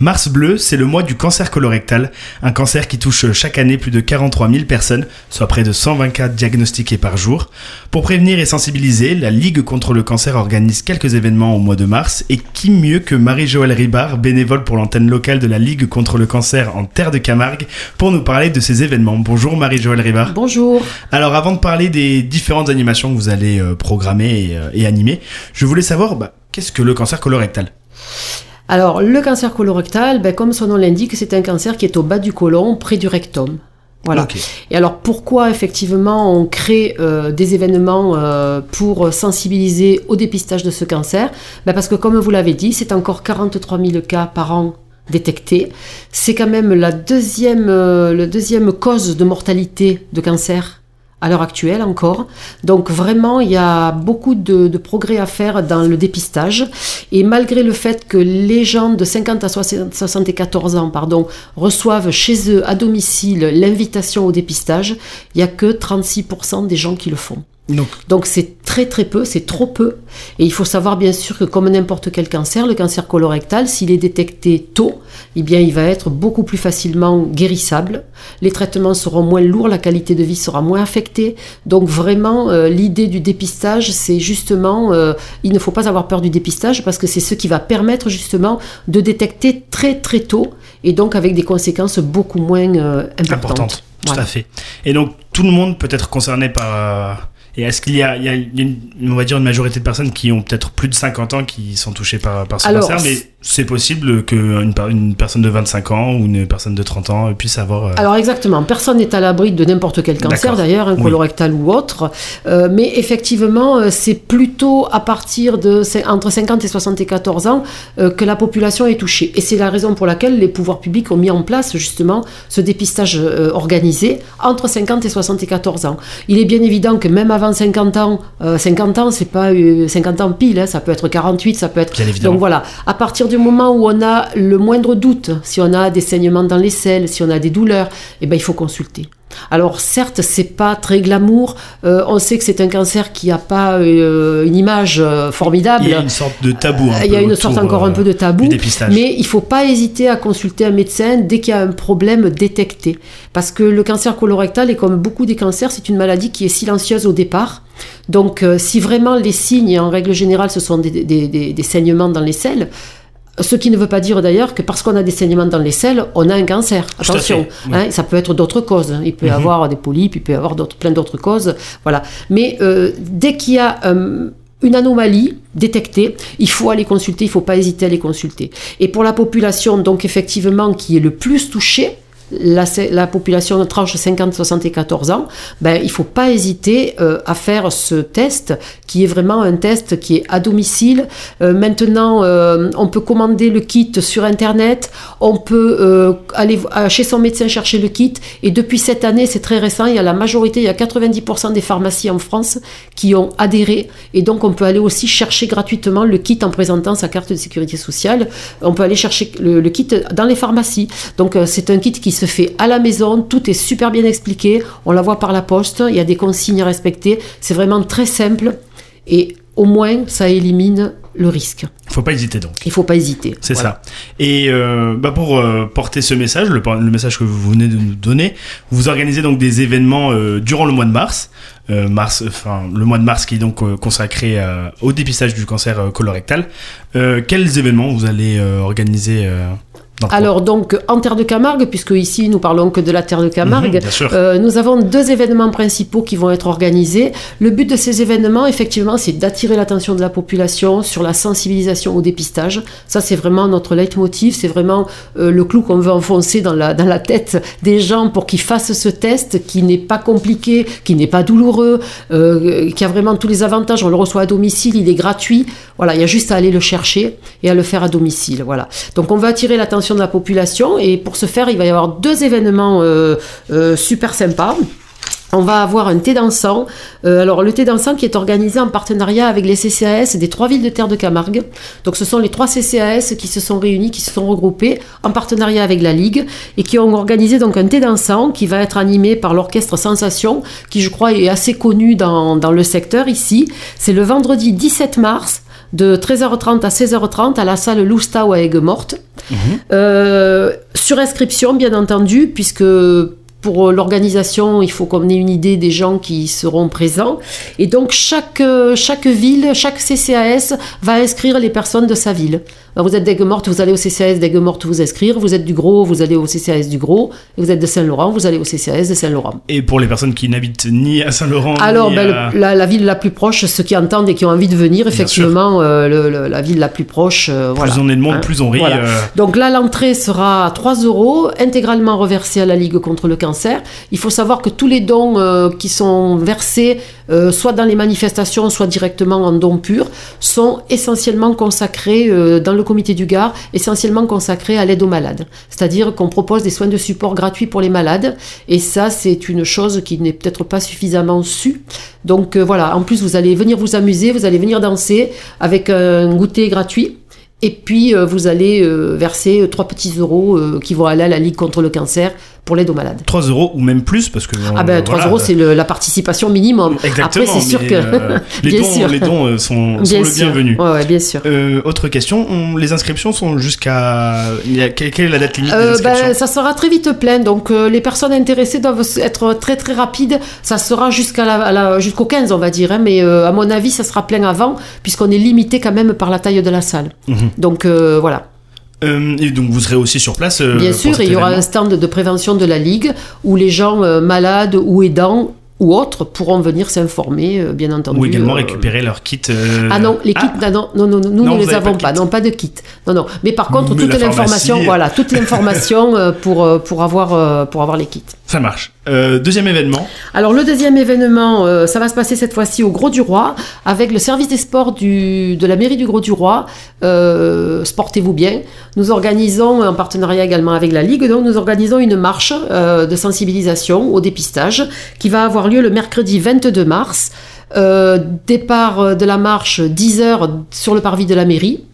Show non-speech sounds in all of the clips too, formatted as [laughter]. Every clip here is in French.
Mars bleu, c'est le mois du cancer colorectal, un cancer qui touche chaque année plus de 43 000 personnes, soit près de 120 cas diagnostiqués par jour. Pour prévenir et sensibiliser, la Ligue contre le cancer organise quelques événements au mois de mars, et qui mieux que Marie-Joëlle Ribard, bénévole pour l'antenne locale de la Ligue contre le cancer en Terre de Camargue, pour nous parler de ces événements. Bonjour Marie-Joëlle Ribard. Bonjour. Alors avant de parler des différentes animations que vous allez euh, programmer euh, et, animer, je voulais savoir bah, qu'est-ce que le cancer colorectal? Alors, le cancer colorectal, ben, comme son nom l'indique, c'est un cancer qui est au bas du côlon, près du rectum. Voilà. Et alors pourquoi effectivement on crée euh, des événements euh, pour sensibiliser au dépistage de ce cancer? Ben Parce que comme vous l'avez dit, c'est encore 43 000 cas par an détectés. C'est quand même la deuxième, euh, la deuxième cause de mortalité de cancer à l'heure actuelle encore. Donc vraiment, il y a beaucoup de, progrès à faire dans le dépistage. Et malgré le fait que les gens de 50 à 74 ans pardon, reçoivent chez eux à domicile l'invitation au dépistage, il n'y a que 36% des gens qui le font. Donc c'est très très peu, c'est trop peu. Et il faut savoir bien sûr que comme n'importe quel cancer, le cancer colorectal, s'il est détecté tôt, eh bien il va être beaucoup plus facilement guérissable. Les traitements seront moins lourds, la qualité de vie sera moins affectée. Donc vraiment, euh, l'idée du dépistage, c'est justement, euh, il ne faut pas avoir peur du dépistage parce que c'est ce qui va permettre justement de détecter très très tôt et donc avec des conséquences beaucoup moins euh, importantes. Tout à fait. Et donc tout le monde peut être concerné par et est-ce qu'il y a, une, on va dire une majorité de personnes qui ont peut-être plus de 50 ans qui sont touchées par, par ce cancer, mais c'est possible qu'une une personne de 25 ans ou une personne de 30 ans puisse avoir... Euh, Alors exactement, personne n'est à l'abri de n'importe quel cancer d'ailleurs, un colorectal ou autre, euh, mais effectivement euh, c'est plutôt à partir de entre 50 et 74 ans que la population est touchée. Et c'est la raison pour laquelle les pouvoirs publics ont mis en place justement ce dépistage organisé entre 50 et 74 ans. Il est bien évident que même avant 50 ans, 50 ans c'est pas 50 ans pile, hein, ça peut être 48, ça peut être... Donc voilà, à partir du moment où on a le moindre doute, si on a des saignements dans les selles, si on a des douleurs, eh ben, il faut consulter. Alors certes, c'est pas très glamour. Euh, on sait que c'est un cancer qui n'a pas euh, une image euh, formidable. Il y a une sorte de tabou. il y a une sorte encore un peu de tabou. Mais il faut pas hésiter à consulter un médecin dès qu'il y a un problème détecté, parce que le cancer colorectal est comme beaucoup des cancers, c'est une maladie qui est silencieuse au départ. Donc si vraiment les signes, en règle générale, ce sont des saignements dans les selles, ce qui ne veut pas dire d'ailleurs que parce qu'on a des saignements dans les selles, on a un cancer. Attention, hein, ça peut être d'autres causes. Il peut y mhm. avoir des polypes, il peut y avoir plein d'autres causes. Voilà. Mais euh, dès qu'il y a euh, une anomalie détectée, il faut aller consulter, il ne faut pas hésiter à aller consulter. Et pour la population, donc effectivement, qui est le plus touchée, la, population de tranche 50-74 ans, ben, il ne faut pas hésiter euh, à faire ce test qui est vraiment un test qui est à domicile. Euh, maintenant, euh, on peut commander le kit sur Internet, on peut aller chez son médecin chercher le kit et depuis cette année, c'est très récent, il y a la majorité, il y a 90% des pharmacies en France qui ont adhéré et donc on peut aller aussi chercher gratuitement le kit en présentant sa carte de sécurité sociale. On peut aller chercher le, le kit dans les pharmacies. Donc c'est un kit qui se fait à la maison, tout est super bien expliqué, on la voit par la poste, il y a des consignes à respecter, c'est vraiment très simple et au moins ça élimine le risque. Il faut pas hésiter donc. Il faut pas hésiter. C'est ça. Et euh, bah pour euh, porter ce message, le, message que vous venez de nous donner, vous organisez donc des événements euh, durant le mois de mars. mars, enfin le mois de mars qui est donc consacré au dépistage du cancer colorectal. quels événements vous allez organiser alors donc en terre de Camargue, puisque ici nous parlons que de la terre de Camargue, mhm, euh, nous avons deux événements principaux qui vont être organisés. Le but de ces événements, effectivement, c'est d'attirer l'attention de la population sur la sensibilisation au dépistage. Ça, c'est vraiment notre leitmotiv, c'est vraiment euh, le clou qu'on veut enfoncer dans la, dans la tête des gens pour qu'ils fassent ce test qui n'est pas compliqué, qui n'est pas douloureux, euh, qui a vraiment tous les avantages. On le reçoit à domicile, il est gratuit. Voilà, il y a juste à aller le chercher et à le faire à domicile. Voilà. Donc on va attirer l'attention de la population. Et pour ce faire, il va y avoir deux événements euh, euh, super sympas. On va avoir un thé dansant. Euh, alors le thé dansant qui est organisé en partenariat avec les CCAS des trois villes de Terre de Camargue. Donc ce sont les trois CCAS qui se sont réunis, qui se sont regroupés en partenariat avec la Ligue et qui ont organisé donc un thé dansant qui va être animé par l'orchestre Sensation, qui je crois est assez connu dans, dans le secteur ici. C'est le vendredi 17 mars de 13h30 à 16h30 à la salle Loustau à Aigues-Mortes. Mhm. sur inscription, bien entendu, puisque pour l'organisation, il faut qu'on ait une idée des gens qui seront présents. Et donc, chaque, chaque ville, chaque CCAS va inscrire les personnes de sa ville vous êtes d'Aigues-Mortes, vous allez au CCAS d'Aigues-Mortes vous inscrire. Vous êtes du Gros, vous allez au CCAS du Gros. Et vous êtes de Saint-Laurent, vous allez au CCAS de Saint-Laurent. Et pour les personnes qui n'habitent ni à Saint-Laurent, alors ben, la, ville la plus proche, ceux qui entendent et qui ont envie de venir, effectivement, euh, la ville la plus proche. Euh, plus on est de monde, hein, plus on rit. Euh. Donc là, l'entrée sera à 3 euros, intégralement reversée à la Ligue contre le cancer. Il faut savoir que tous les dons qui sont versés, soit dans les manifestations, soit directement en dons purs, sont essentiellement consacrés dans le comité du Gard, essentiellement consacré à l'aide aux malades. C'est-à-dire qu'on propose des soins de support gratuits pour les malades, et ça, c'est une chose qui n'est peut-être pas suffisamment su. Donc euh, voilà, en plus, vous allez venir vous amuser, vous allez venir danser avec un goûter gratuit. Et puis, euh, vous allez euh, verser trois petits euros qui vont aller à la Ligue contre le cancer pour l'aide aux malades. 3 euros ou même plus parce que ah ben 3 euros c'est la participation minimum. Exactement. Après c'est sûr que euh, [laughs] les, dons, les, dons, euh, sont, sont le bienvenu. Ouais, bien sûr. Euh, autre question, les inscriptions sont jusqu'à quelle, est la date limite des ben, Ça sera très vite plein donc les personnes intéressées doivent être très très rapides. Ça sera jusqu'à la, jusqu'au 15 on va dire, hein, mais à mon avis ça sera plein avant puisqu'on est limité quand même par la taille de la salle. Mhm. Donc voilà. Euh, et donc vous serez aussi sur place euh, Bien sûr, il y aura un stand de prévention de la Ligue où les gens euh, malades ou aidants ou autres pourront venir s'informer, bien entendu. Ou également récupérer leur kit. Ah non, les kits, ah. non, non, non, nous ne les avons pas, non, pas de kit. Non, non. Mais par contre, toute l'information, voilà, toute l'information pour, pour, avoir, pour avoir les kits. Ça marche. Euh, deuxième événement. Alors le deuxième événement, euh, ça va se passer cette fois-ci au Gros du Roi avec le service des sports du, de la mairie du Gros du Roi. Euh, Sportez-vous bien. Nous organisons en partenariat également avec la Ligue, donc nous organisons une marche de sensibilisation au dépistage qui va avoir lieu le mercredi 22 mars. départ de la marche 10h sur le parvis de la mairie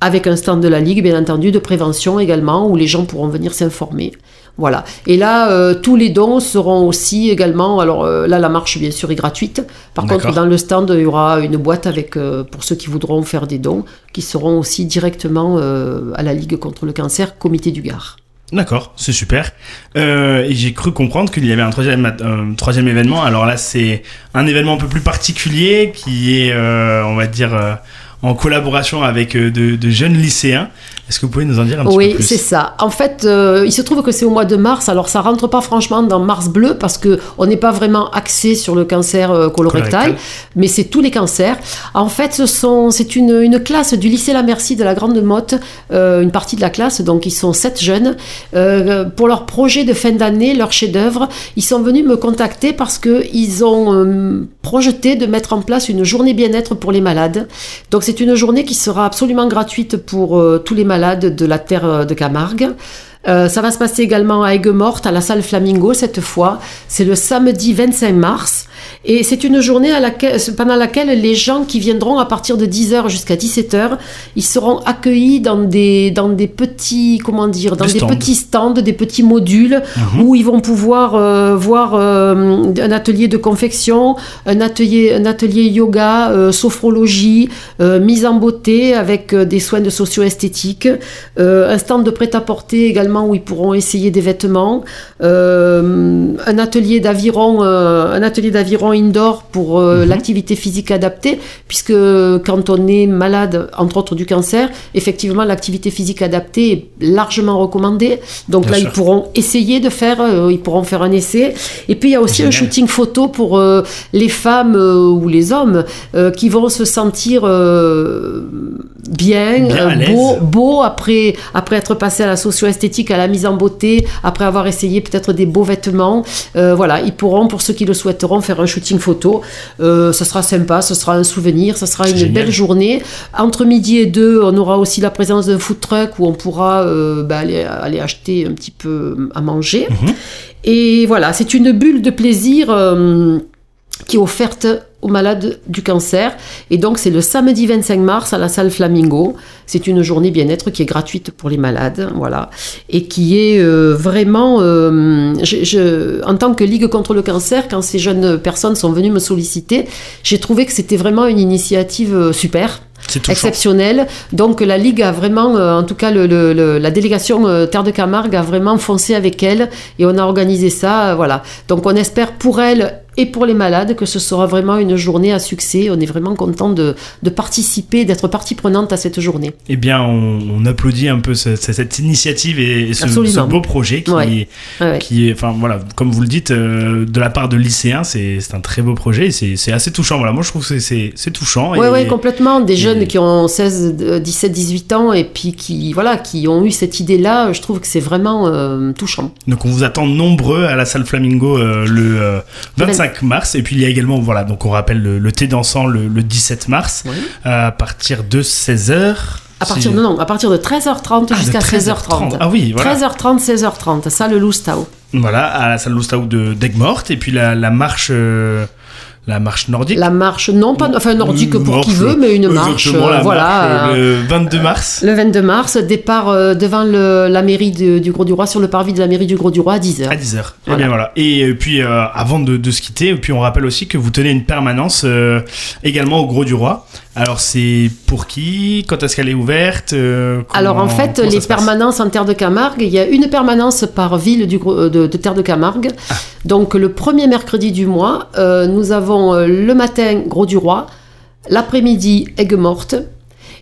avec un stand de la Ligue, bien entendu, de prévention également, où les gens pourront venir s'informer. Voilà. Et là, euh, tous les dons seront aussi également. Alors euh, là, la marche, bien sûr, est gratuite. Par contre, dans le stand, il y aura une boîte avec, euh, pour ceux qui voudront faire des dons, qui seront aussi directement à la Ligue contre le cancer, Comité du Gard. D'accord, c'est super. et j'ai cru comprendre qu'il y avait un troisième, troisième événement. Alors là, c'est un événement un peu plus particulier qui est, on va dire, en collaboration avec de, jeunes lycéens. Est-ce que vous pouvez nous en dire un petit peu plus? Oui, c'est ça. En fait, euh, il se trouve que c'est au mois de mars. Alors, ça rentre pas franchement dans Mars bleu parce que on n'est pas vraiment axé sur le cancer euh, colorectal, mais c'est tous les cancers. En fait, ce sont, c'est une, une, classe du lycée La Merci de la Grande Motte, euh, une partie de la classe. Donc, ils sont sept jeunes pour leur projet de fin d'année, leur chef-d'œuvre. Ils sont venus me contacter parce que ils ont projeté de mettre en place une journée bien-être pour les malades. Donc, c'est une journée qui sera absolument gratuite pour tous les malades de la terre euh, de Camargue. Euh, ça va se passer également à Aigues-Mortes, à la salle Flamingo cette fois. C'est le samedi 25 mars. Et c'est une journée à laquelle, pendant laquelle les gens qui viendront à partir de 10h jusqu'à 17h, ils seront accueillis dans des, dans des petits, comment dire, dans des, petits stands, des petits modules mhm. où ils vont pouvoir euh, voir euh, un atelier de confection, un atelier, un atelier yoga, euh, sophrologie, mise en beauté avec des soins de socio-esthétique, un stand de prêt-à-porter également où ils pourront essayer des vêtements, un atelier d'aviron, un atelier d'aviron indoor pour euh, mhm. l'activité physique adaptée, puisque quand on est malade, entre autres du cancer, effectivement, l'activité physique adaptée est largement recommandée. Donc là, ils pourront essayer de faire, euh, ils pourront faire un essai. Et puis, il y a aussi un shooting photo pour euh, les femmes ou les hommes qui vont se sentir bien, beau, beau après, après être passé à la socio-esthétique, à la mise en beauté, après avoir essayé peut-être des beaux vêtements. voilà, ils pourront, pour ceux qui le souhaiteront, faire un shooting photo. Euh, ça sera sympa, ce sera un souvenir, ça sera une belle journée. Entre midi et deux, on aura aussi la présence d'un food truck où on pourra euh, bah, aller, aller, acheter un petit peu à manger. Mhm. Et voilà, c'est une bulle de plaisir euh, qui est offerte aux malades du cancer. Et donc, c'est le samedi 25 mars à la salle Flamingo. C'est une journée bien-être qui est gratuite pour les malades, voilà. Et qui est euh, vraiment. Euh, je, en tant que Ligue contre le cancer, quand ces jeunes personnes sont venues me solliciter, j'ai trouvé que c'était vraiment une initiative euh, super. exceptionnel. Donc la Ligue a vraiment, en tout cas la délégation Terre de Camargue a vraiment foncé avec elle et on a organisé ça. voilà. Donc on espère pour elle et pour les malades que ce sera vraiment une journée à succès. On est vraiment content de, participer, d'être partie prenante à cette journée. Eh bien, on, applaudit un peu cette initiative et, ce, beau projet qui, qui est, enfin voilà, comme vous le dites, euh, de la part de lycéens, c'est un très beau projet c'est assez touchant. Voilà, moi je trouve que c'est touchant. Oui, ouais, complètement. Des jeunes qui ont 16, 17, 18 ans et puis qui, voilà, qui ont eu cette idée-là, je trouve que c'est vraiment euh, touchant. Donc on vous attend nombreux à la salle Flamingo euh, le 25 mars. Et puis il y a également, voilà, donc on rappelle le, thé dansant le, 17 mars à partir de 16h. À partir de, non, à partir de 13h30 ah, jusqu'à 16h30. Ah oui, voilà. 13h30, 16h30, salle Loustau. Voilà, à la salle Loustau de d'Egmort. Et puis la, la marche. Euh, la marche nordique La marche, non pas, enfin nordique pour qui veut, mais une marche, euh, voilà. Euh, le 22 mars. Le 22 mars, départ euh, devant le, la mairie du Gros-du-Roi, sur le parvis de la mairie du Gros-du-Roi à 10h. À 10h. Et, bien, voilà. et puis, avant de, de, se quitter, puis on rappelle aussi que vous tenez une permanence également au Gros-du-Roi. Alors c'est pour qui? Quand est-ce qu'elle est ouverte Alors en fait, les permanences en Terre de Camargue, il y a une permanence par ville du, de, de Terre de Camargue. Ah. Donc le premier mercredi du mois, nous avons euh, le matin Gros du Roi, l'après-midi Aigues Morte,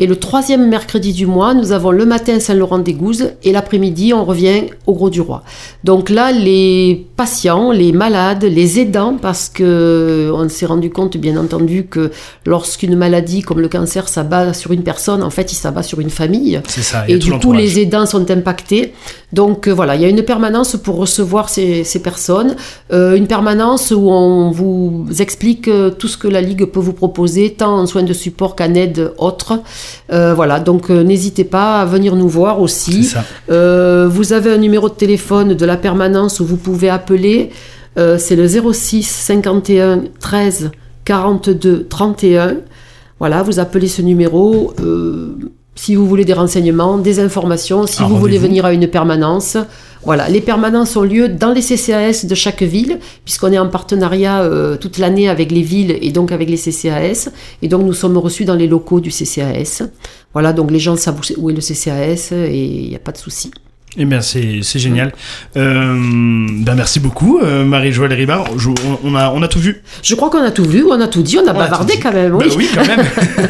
et le troisième mercredi du mois, nous avons le matin Saint-Laurent-des-Gouzes et l'après-midi, on revient au Gros du Roi. Donc là, les patients, les malades, les aidants, parce que on s'est rendu compte, bien entendu, que lorsqu'une maladie comme le cancer s'abat sur une personne, en fait, il s'abat sur une famille. C'est ça. Et du coup, les aidants sont impactés. Donc euh, voilà, il y a une permanence pour recevoir ces, personnes, euh, une permanence où on vous explique euh, tout ce que la Ligue peut vous proposer, tant en soins de support qu'en aide autre. Euh, voilà, donc euh, n'hésitez pas à venir nous voir aussi. Euh, vous avez un numéro de téléphone de la permanence où vous pouvez appeler. c'est le 06 51 13 42 31. Voilà, vous appelez ce numéro si vous voulez des renseignements, des informations, si vous voulez venir à une permanence. Voilà, les permanences ont lieu dans les CCAS de chaque ville, puisqu'on est en partenariat euh, toute l'année avec les villes et donc avec les CCAS. Et donc nous sommes reçus dans les locaux du CCAS. Voilà, donc les gens savent où est le CCAS et il n'y a pas de souci. Eh bien, c'est, génial. Euh, ben merci beaucoup, euh, Marie-Joëlle Ribard. on, a, on a tout vu. Je crois qu'on a tout vu, on a tout dit, on a bavardé quand même. Oui, ben oui quand même.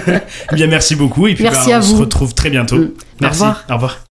[laughs] eh bien, merci beaucoup. Et puis, merci ben, à on se retrouve très bientôt. Mm. Merci. Au revoir. Au revoir.